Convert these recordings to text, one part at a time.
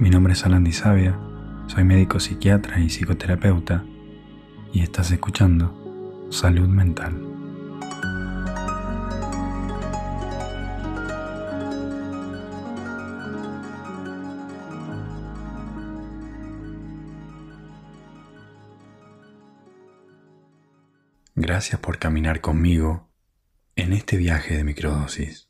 Mi nombre es Alan Sabia, soy médico psiquiatra y psicoterapeuta y estás escuchando Salud Mental. Gracias por caminar conmigo en este viaje de microdosis.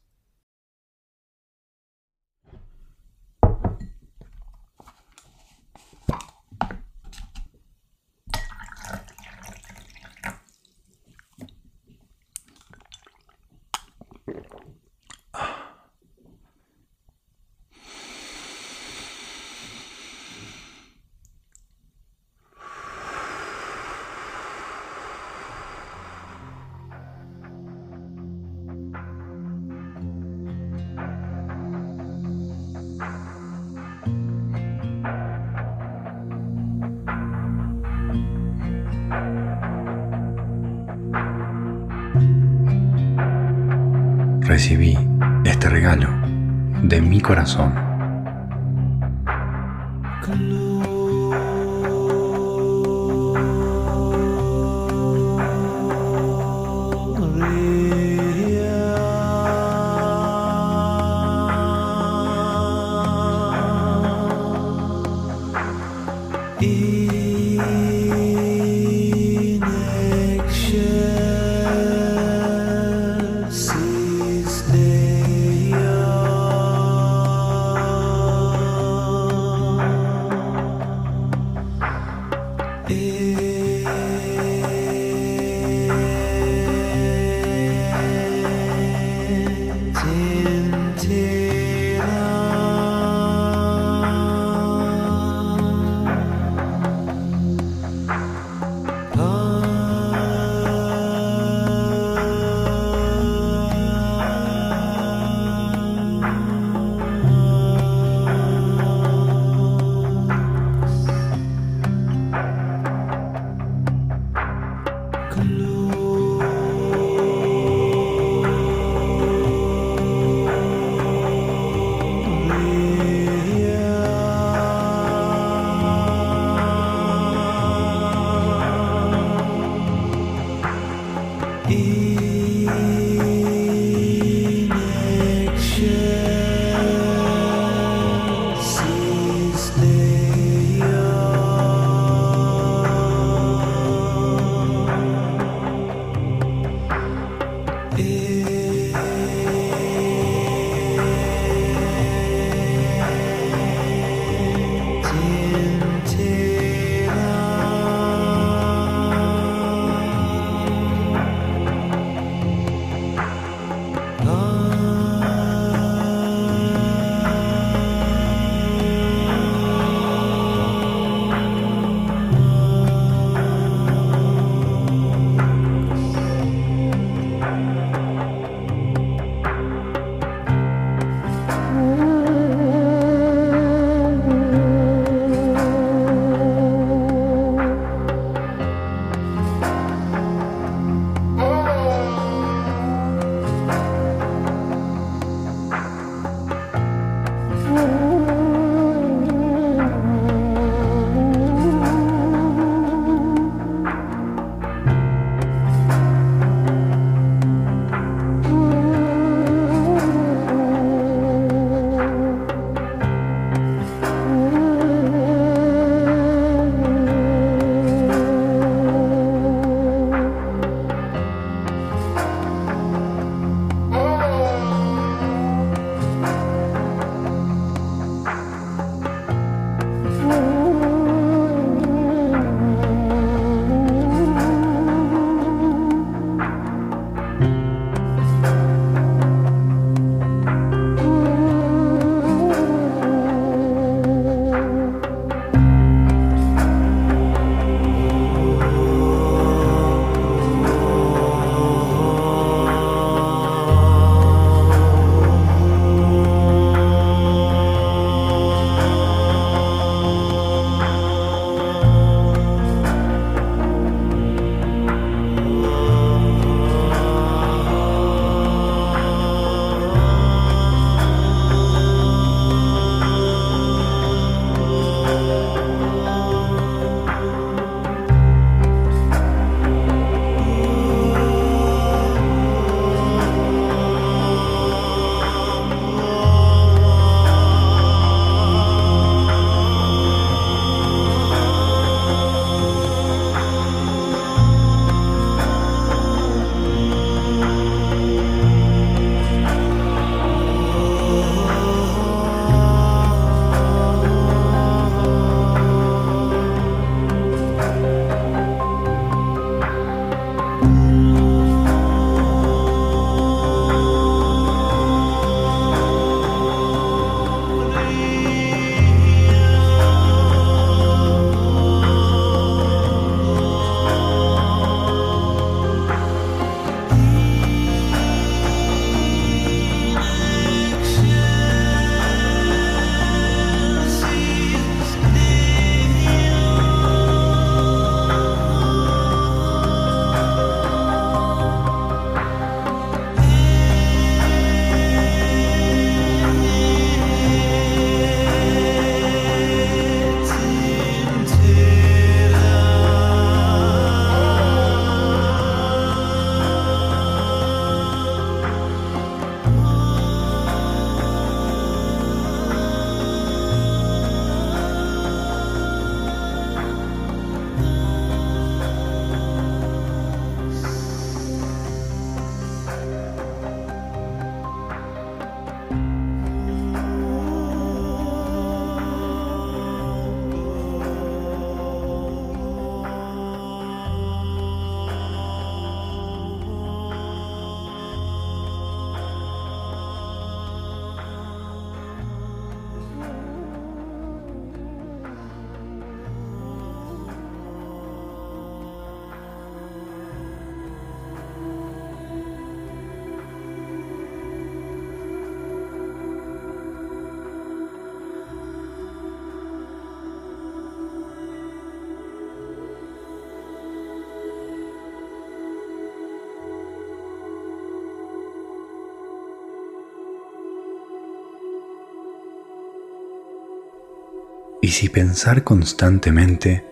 ¿Y si pensar constantemente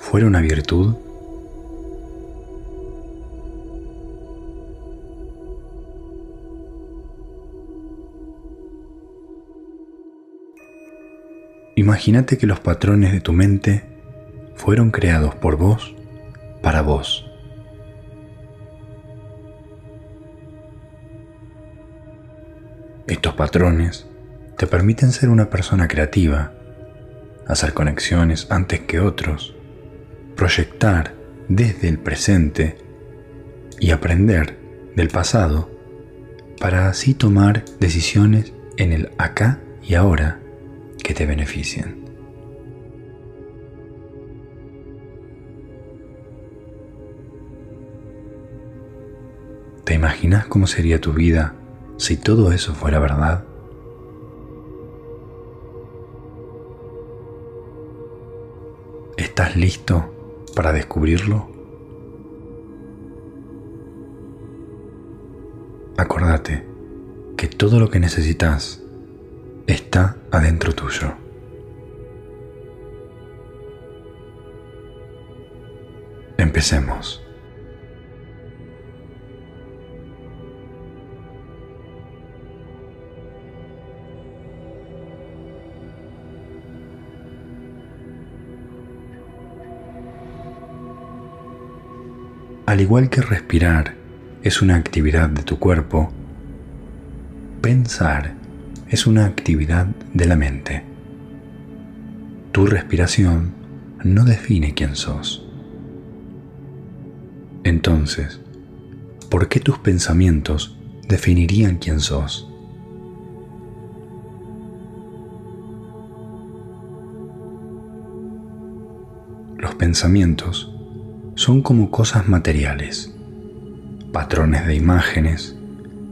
fuera una virtud? Imagínate que los patrones de tu mente fueron creados por vos para vos. Estos patrones te permiten ser una persona creativa, hacer conexiones antes que otros, proyectar desde el presente y aprender del pasado para así tomar decisiones en el acá y ahora que te beneficien. ¿Te imaginas cómo sería tu vida si todo eso fuera verdad? ¿Estás listo para descubrirlo? Acordate que todo lo que necesitas está adentro tuyo. Empecemos. Al igual que respirar es una actividad de tu cuerpo, pensar es una actividad de la mente. Tu respiración no define quién sos. Entonces, ¿por qué tus pensamientos definirían quién sos? Los pensamientos son como cosas materiales, patrones de imágenes,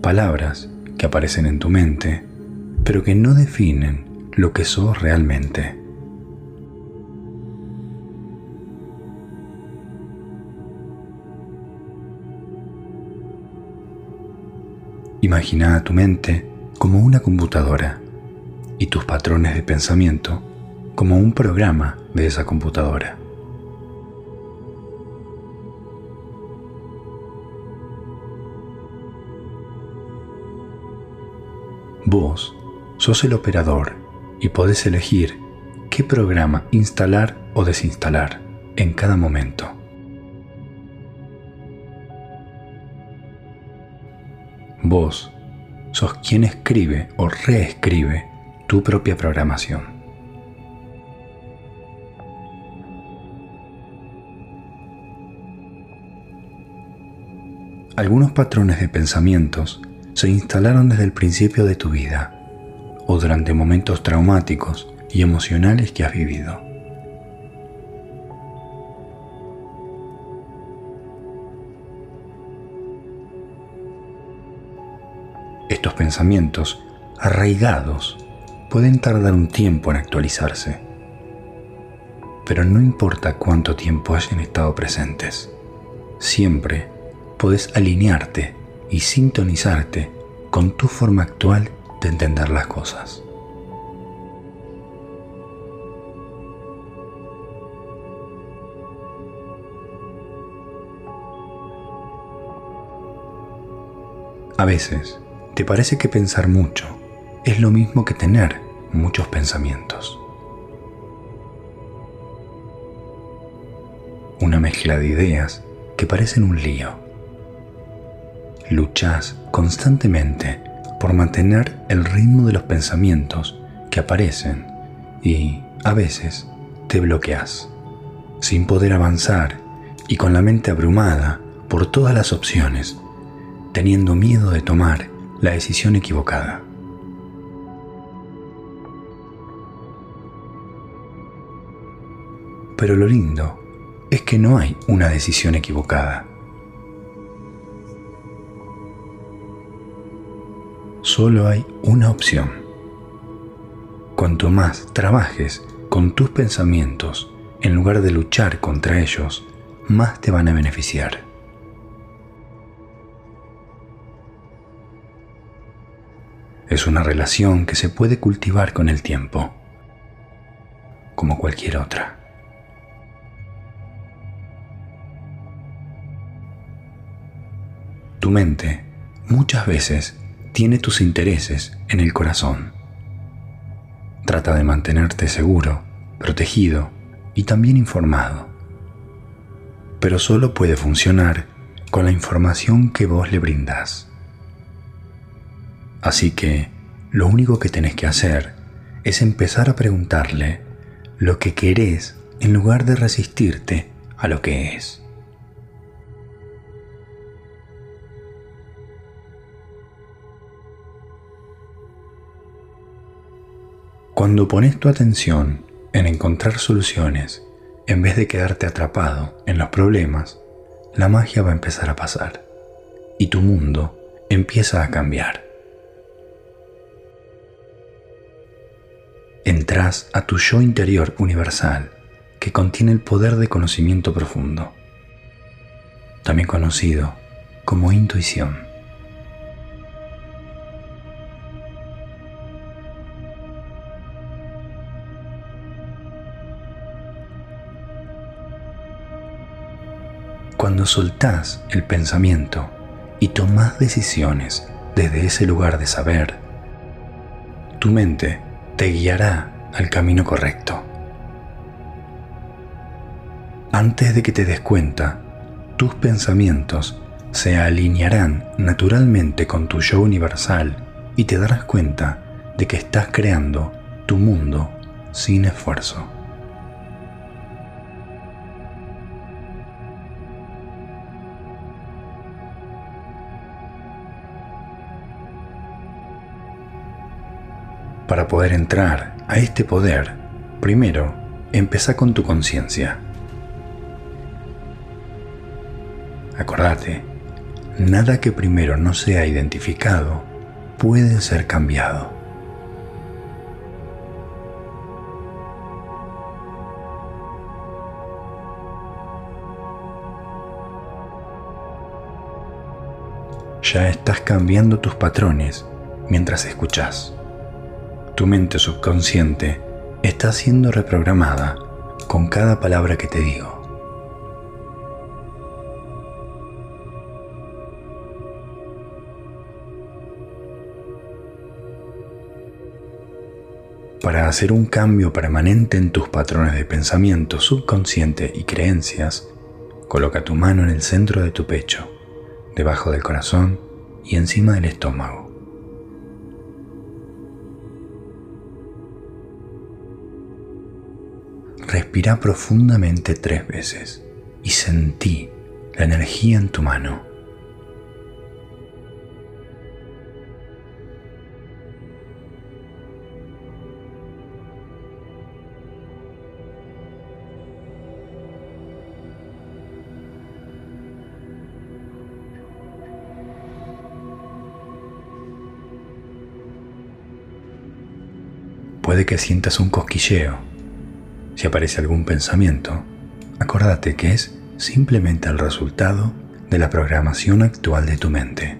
palabras que aparecen en tu mente, pero que no definen lo que sos realmente. Imagina a tu mente como una computadora y tus patrones de pensamiento como un programa de esa computadora. Vos sos el operador y podés elegir qué programa instalar o desinstalar en cada momento. Vos sos quien escribe o reescribe tu propia programación. Algunos patrones de pensamientos se instalaron desde el principio de tu vida o durante momentos traumáticos y emocionales que has vivido. Estos pensamientos, arraigados, pueden tardar un tiempo en actualizarse, pero no importa cuánto tiempo hayan estado presentes, siempre puedes alinearte y sintonizarte con tu forma actual de entender las cosas. A veces te parece que pensar mucho es lo mismo que tener muchos pensamientos. Una mezcla de ideas que parecen un lío luchas constantemente por mantener el ritmo de los pensamientos que aparecen y, a veces, te bloqueas, sin poder avanzar y con la mente abrumada por todas las opciones, teniendo miedo de tomar la decisión equivocada. Pero lo lindo es que no hay una decisión equivocada. Solo hay una opción. Cuanto más trabajes con tus pensamientos en lugar de luchar contra ellos, más te van a beneficiar. Es una relación que se puede cultivar con el tiempo. como cualquier otra. Tu mente muchas veces tiene tus intereses en el corazón. Trata de mantenerte seguro, protegido y también informado. Pero solo puede funcionar con la información que vos le brindás. Así que lo único que tenés que hacer es empezar a preguntarle lo que querés en lugar de resistirte a lo que es. Cuando pones tu atención en encontrar soluciones, en vez de quedarte atrapado en los problemas, la magia va a empezar a pasar y tu mundo empieza a cambiar. Entras a tu yo interior universal que contiene el poder de conocimiento profundo, también conocido como intuición. Cuando soltás el pensamiento y tomás decisiones desde ese lugar de saber, tu mente te guiará al camino correcto. Antes de que te des cuenta, tus pensamientos se alinearán naturalmente con tu yo universal y te darás cuenta de que estás creando tu mundo sin esfuerzo. Para poder entrar a este poder, primero, empieza con tu conciencia. Acordate, nada que primero no sea identificado puede ser cambiado. Ya estás cambiando tus patrones mientras escuchas tu mente subconsciente está siendo reprogramada con cada palabra que te digo. Para hacer un cambio permanente en tus patrones de pensamiento subconsciente y creencias, coloca tu mano en el centro de tu pecho, debajo del corazón y encima del estómago. Respira profundamente tres veces y sentí la energía en tu mano. Puede que sientas un cosquilleo si aparece algún pensamiento, acordate que es simplemente el resultado de la programación actual de tu mente.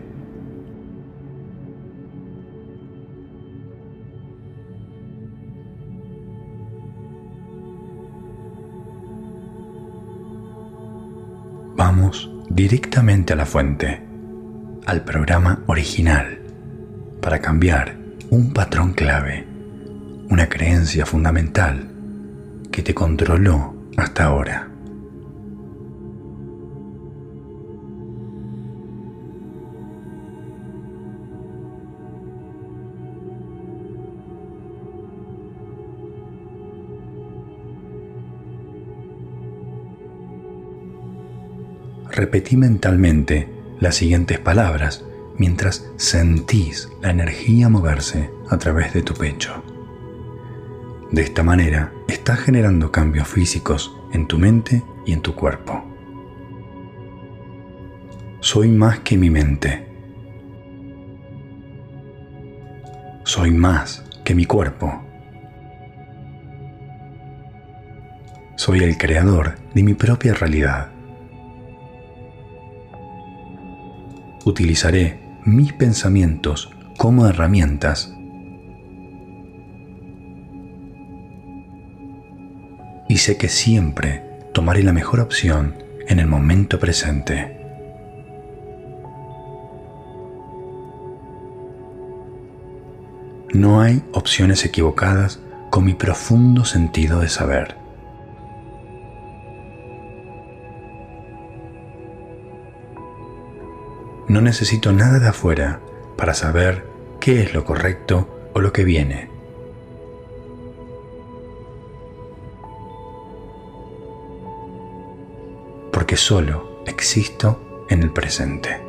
Vamos directamente a la fuente, al programa original, para cambiar un patrón clave, una creencia fundamental que te controló hasta ahora. Repetí mentalmente las siguientes palabras mientras sentís la energía moverse a través de tu pecho. De esta manera, estás generando cambios físicos en tu mente y en tu cuerpo. Soy más que mi mente. Soy más que mi cuerpo. Soy el creador de mi propia realidad. Utilizaré mis pensamientos como herramientas sé que siempre tomaré la mejor opción en el momento presente. No hay opciones equivocadas con mi profundo sentido de saber. No necesito nada de afuera para saber qué es lo correcto o lo que viene. Porque solo existo en el presente.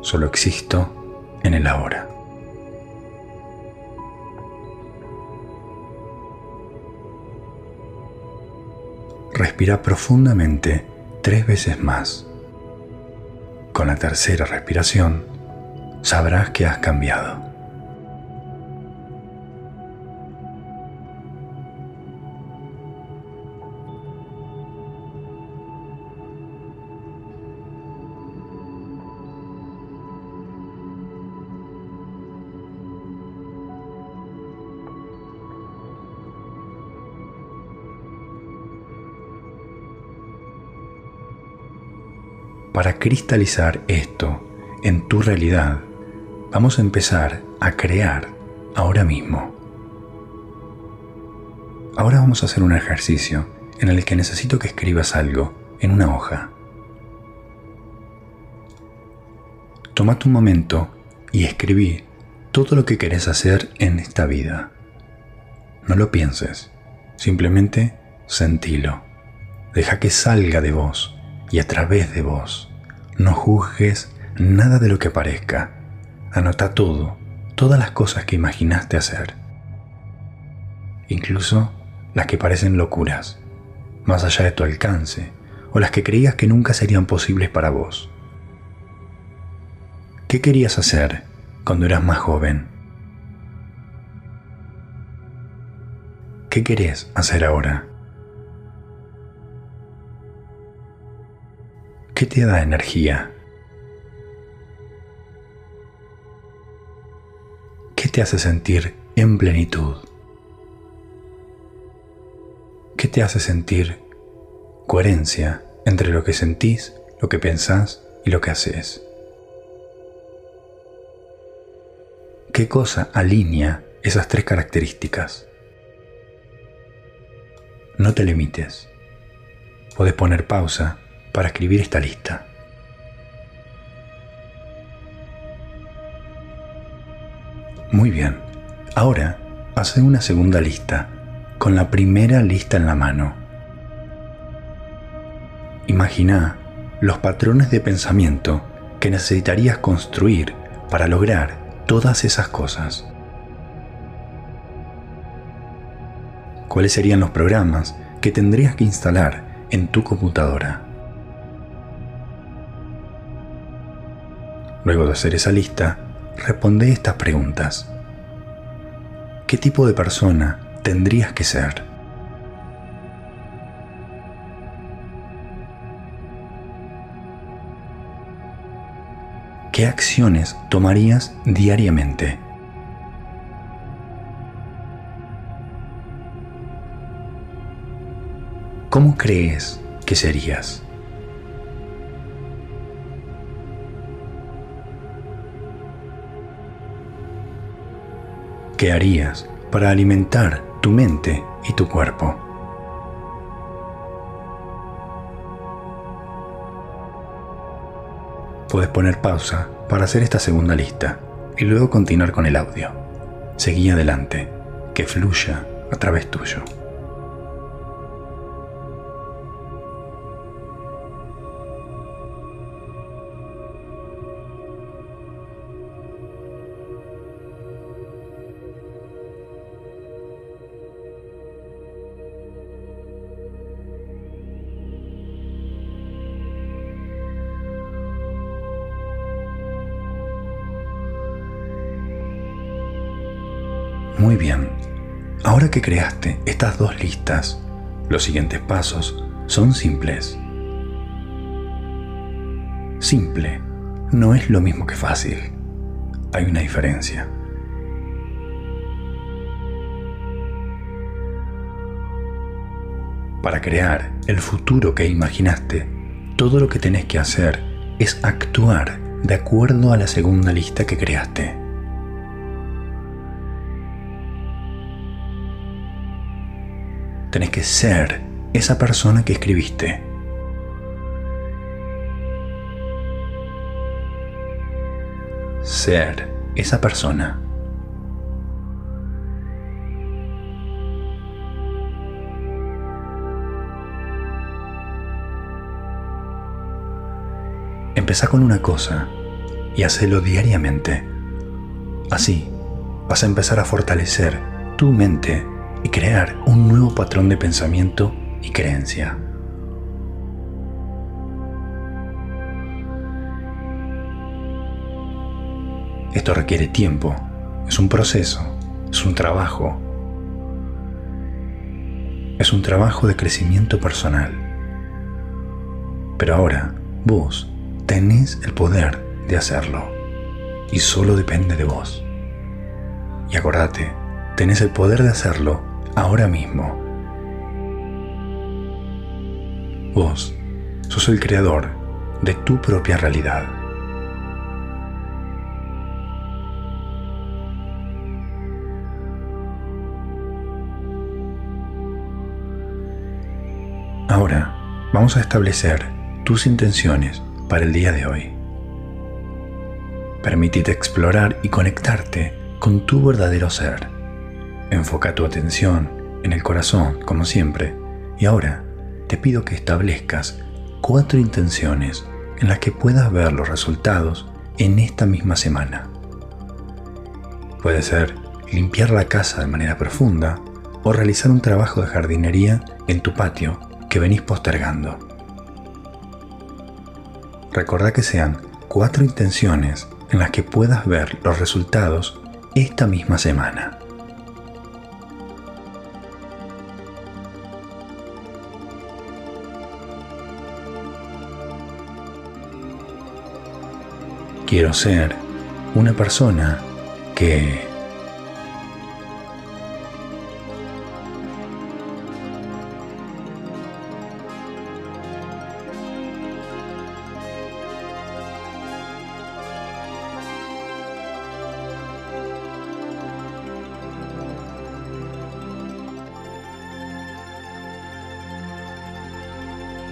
Solo existo en el ahora. Respira profundamente tres veces más. Con la tercera respiración, sabrás que has cambiado. Para cristalizar esto en tu realidad, vamos a empezar a crear ahora mismo. Ahora vamos a hacer un ejercicio en el que necesito que escribas algo en una hoja. Tómate un momento y escribí todo lo que querés hacer en esta vida. No lo pienses, simplemente sentilo. Deja que salga de vos y a través de vos. No juzgues nada de lo que parezca. Anota todo, todas las cosas que imaginaste hacer. Incluso las que parecen locuras, más allá de tu alcance, o las que creías que nunca serían posibles para vos. ¿Qué querías hacer cuando eras más joven? ¿Qué querés hacer ahora? ¿Qué te da energía? ¿Qué te hace sentir en plenitud? ¿Qué te hace sentir coherencia entre lo que sentís, lo que pensás y lo que haces? ¿Qué cosa alinea esas tres características? No te limites. Puedes poner pausa para escribir esta lista. Muy bien, ahora hace una segunda lista, con la primera lista en la mano. Imagina los patrones de pensamiento que necesitarías construir para lograr todas esas cosas. ¿Cuáles serían los programas que tendrías que instalar en tu computadora? Luego de hacer esa lista, responde estas preguntas. ¿Qué tipo de persona tendrías que ser? ¿Qué acciones tomarías diariamente? ¿Cómo crees que serías? ¿Qué harías para alimentar tu mente y tu cuerpo? Puedes poner pausa para hacer esta segunda lista y luego continuar con el audio. Seguí adelante, que fluya a través tuyo. que creaste estas dos listas, los siguientes pasos son simples. Simple no es lo mismo que fácil. Hay una diferencia. Para crear el futuro que imaginaste, todo lo que tenés que hacer es actuar de acuerdo a la segunda lista que creaste. Tenés que ser esa persona que escribiste. Ser esa persona. Empezá con una cosa y hacelo diariamente. Así vas a empezar a fortalecer tu mente y crear un nuevo patrón de pensamiento y creencia. Esto requiere tiempo, es un proceso, es un trabajo. Es un trabajo de crecimiento personal. Pero ahora, vos tenés el poder de hacerlo y solo depende de vos. Y acordate, tenés el poder de hacerlo ahora mismo. Vos sos el creador de tu propia realidad. Ahora vamos a establecer tus intenciones para el día de hoy. Permítete explorar y conectarte con tu verdadero ser. Enfoca tu atención en el corazón, como siempre, y ahora te pido que establezcas cuatro intenciones en las que puedas ver los resultados en esta misma semana. Puede ser limpiar la casa de manera profunda o realizar un trabajo de jardinería en tu patio que venís postergando. Recordá que sean cuatro intenciones en las que puedas ver los resultados esta misma semana. Quiero ser una persona que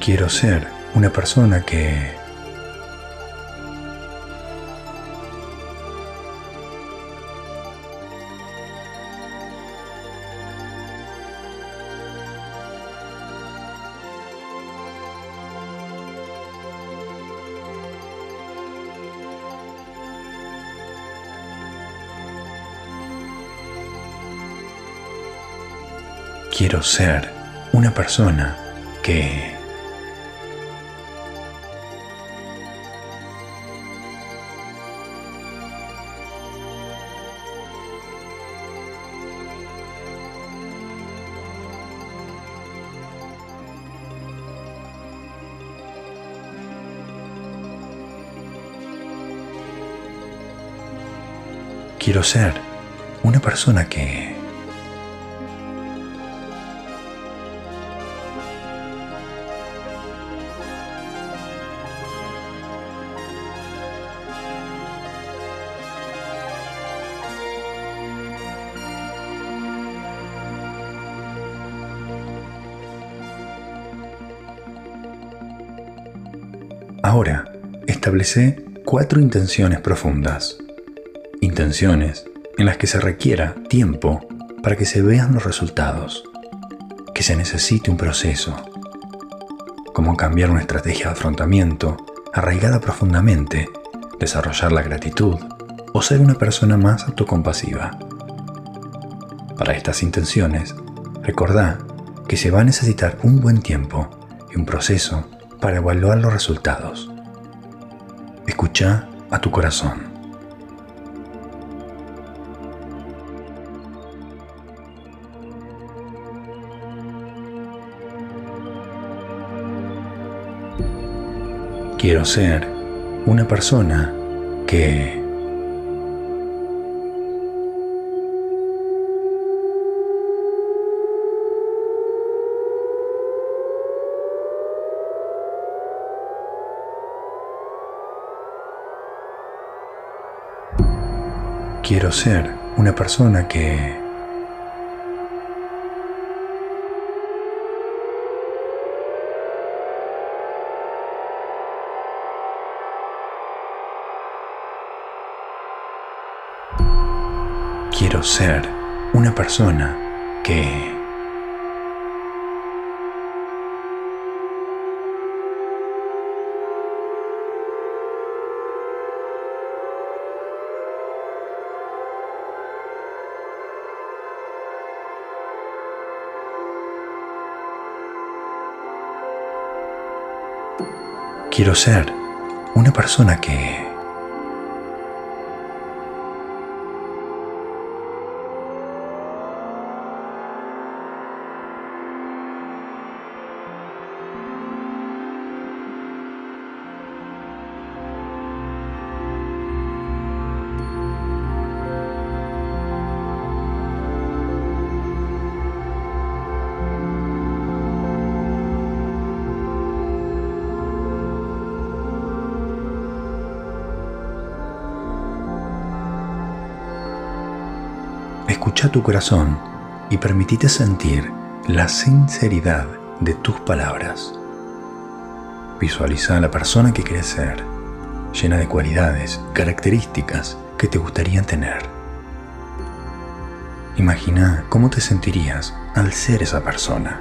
Quiero ser una persona que... Quiero ser una persona que... Quiero ser una persona que... Ahora, establece cuatro intenciones profundas. Intenciones en las que se requiera tiempo para que se vean los resultados, que se necesite un proceso, como cambiar una estrategia de afrontamiento arraigada profundamente, desarrollar la gratitud o ser una persona más autocompasiva. Para estas intenciones, recordá que se va a necesitar un buen tiempo y un proceso para evaluar los resultados. Escucha a tu corazón. Quiero ser una persona que Quiero ser una persona que... Quiero ser una persona que... Quiero ser una persona que... Escucha tu corazón y permitite sentir la sinceridad de tus palabras. Visualiza a la persona que quieres ser, llena de cualidades, características que te gustaría tener. Imagina cómo te sentirías al ser esa persona.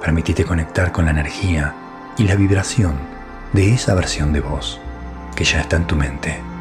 Permitite conectar con la energía y la vibración de esa versión de vos que ya está en tu mente.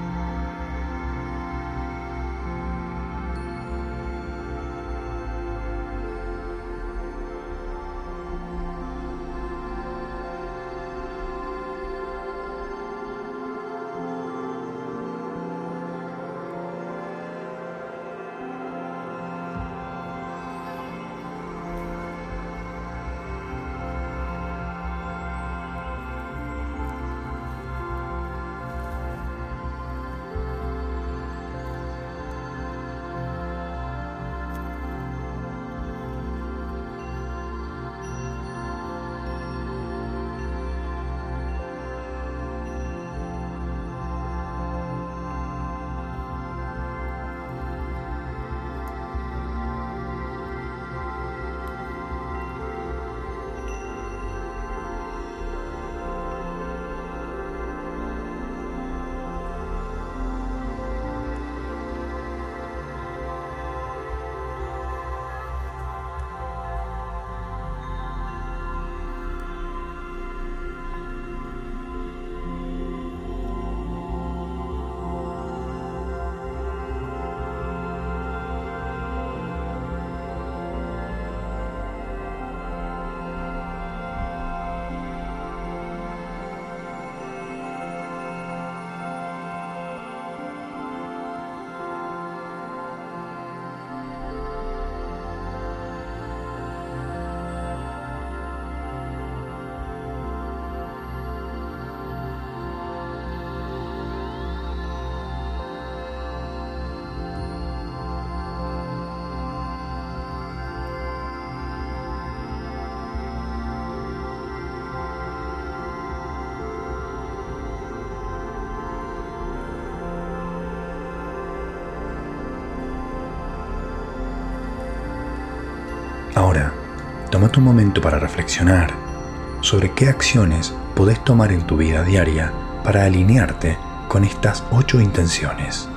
Ahora, tómate un momento para reflexionar sobre qué acciones podés tomar en tu vida diaria para alinearte con estas ocho intenciones.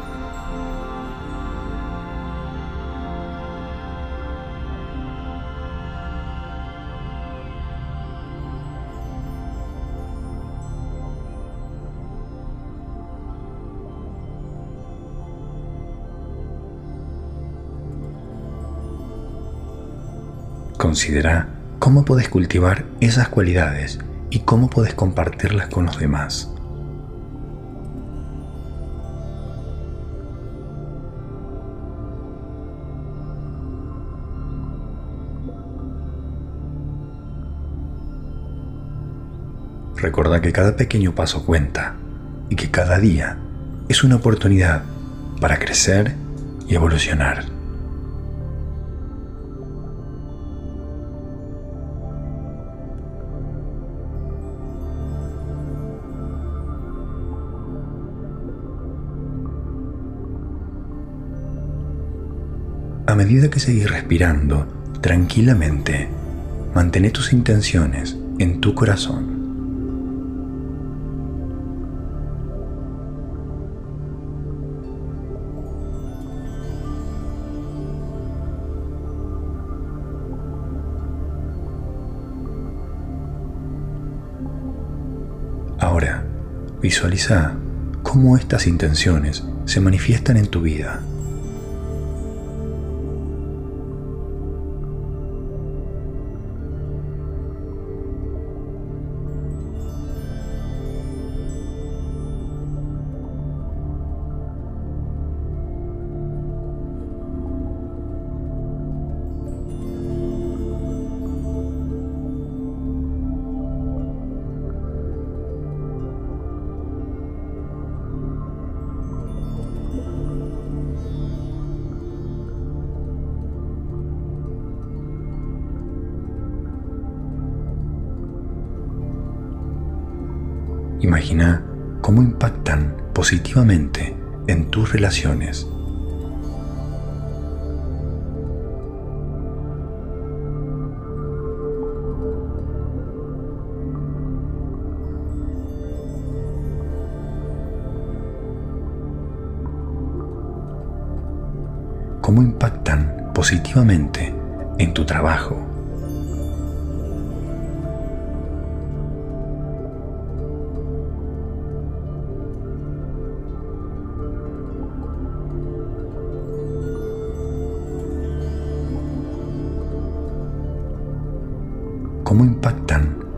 Considera cómo puedes cultivar esas cualidades y cómo puedes compartirlas con los demás. Recuerda que cada pequeño paso cuenta y que cada día es una oportunidad para crecer y evolucionar. Medida que seguís respirando tranquilamente, mantén tus intenciones en tu corazón. Ahora, visualiza cómo estas intenciones se manifiestan en tu vida. Positivamente en tus relaciones. cómo impactan positivamente en tu trabajo.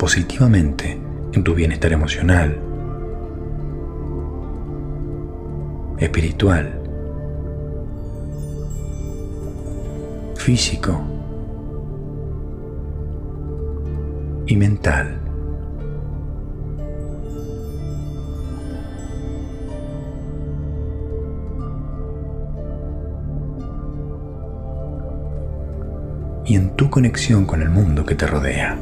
Positivamente en tu bienestar emocional, espiritual, físico y mental. y en tu conexión con el mundo que te rodea.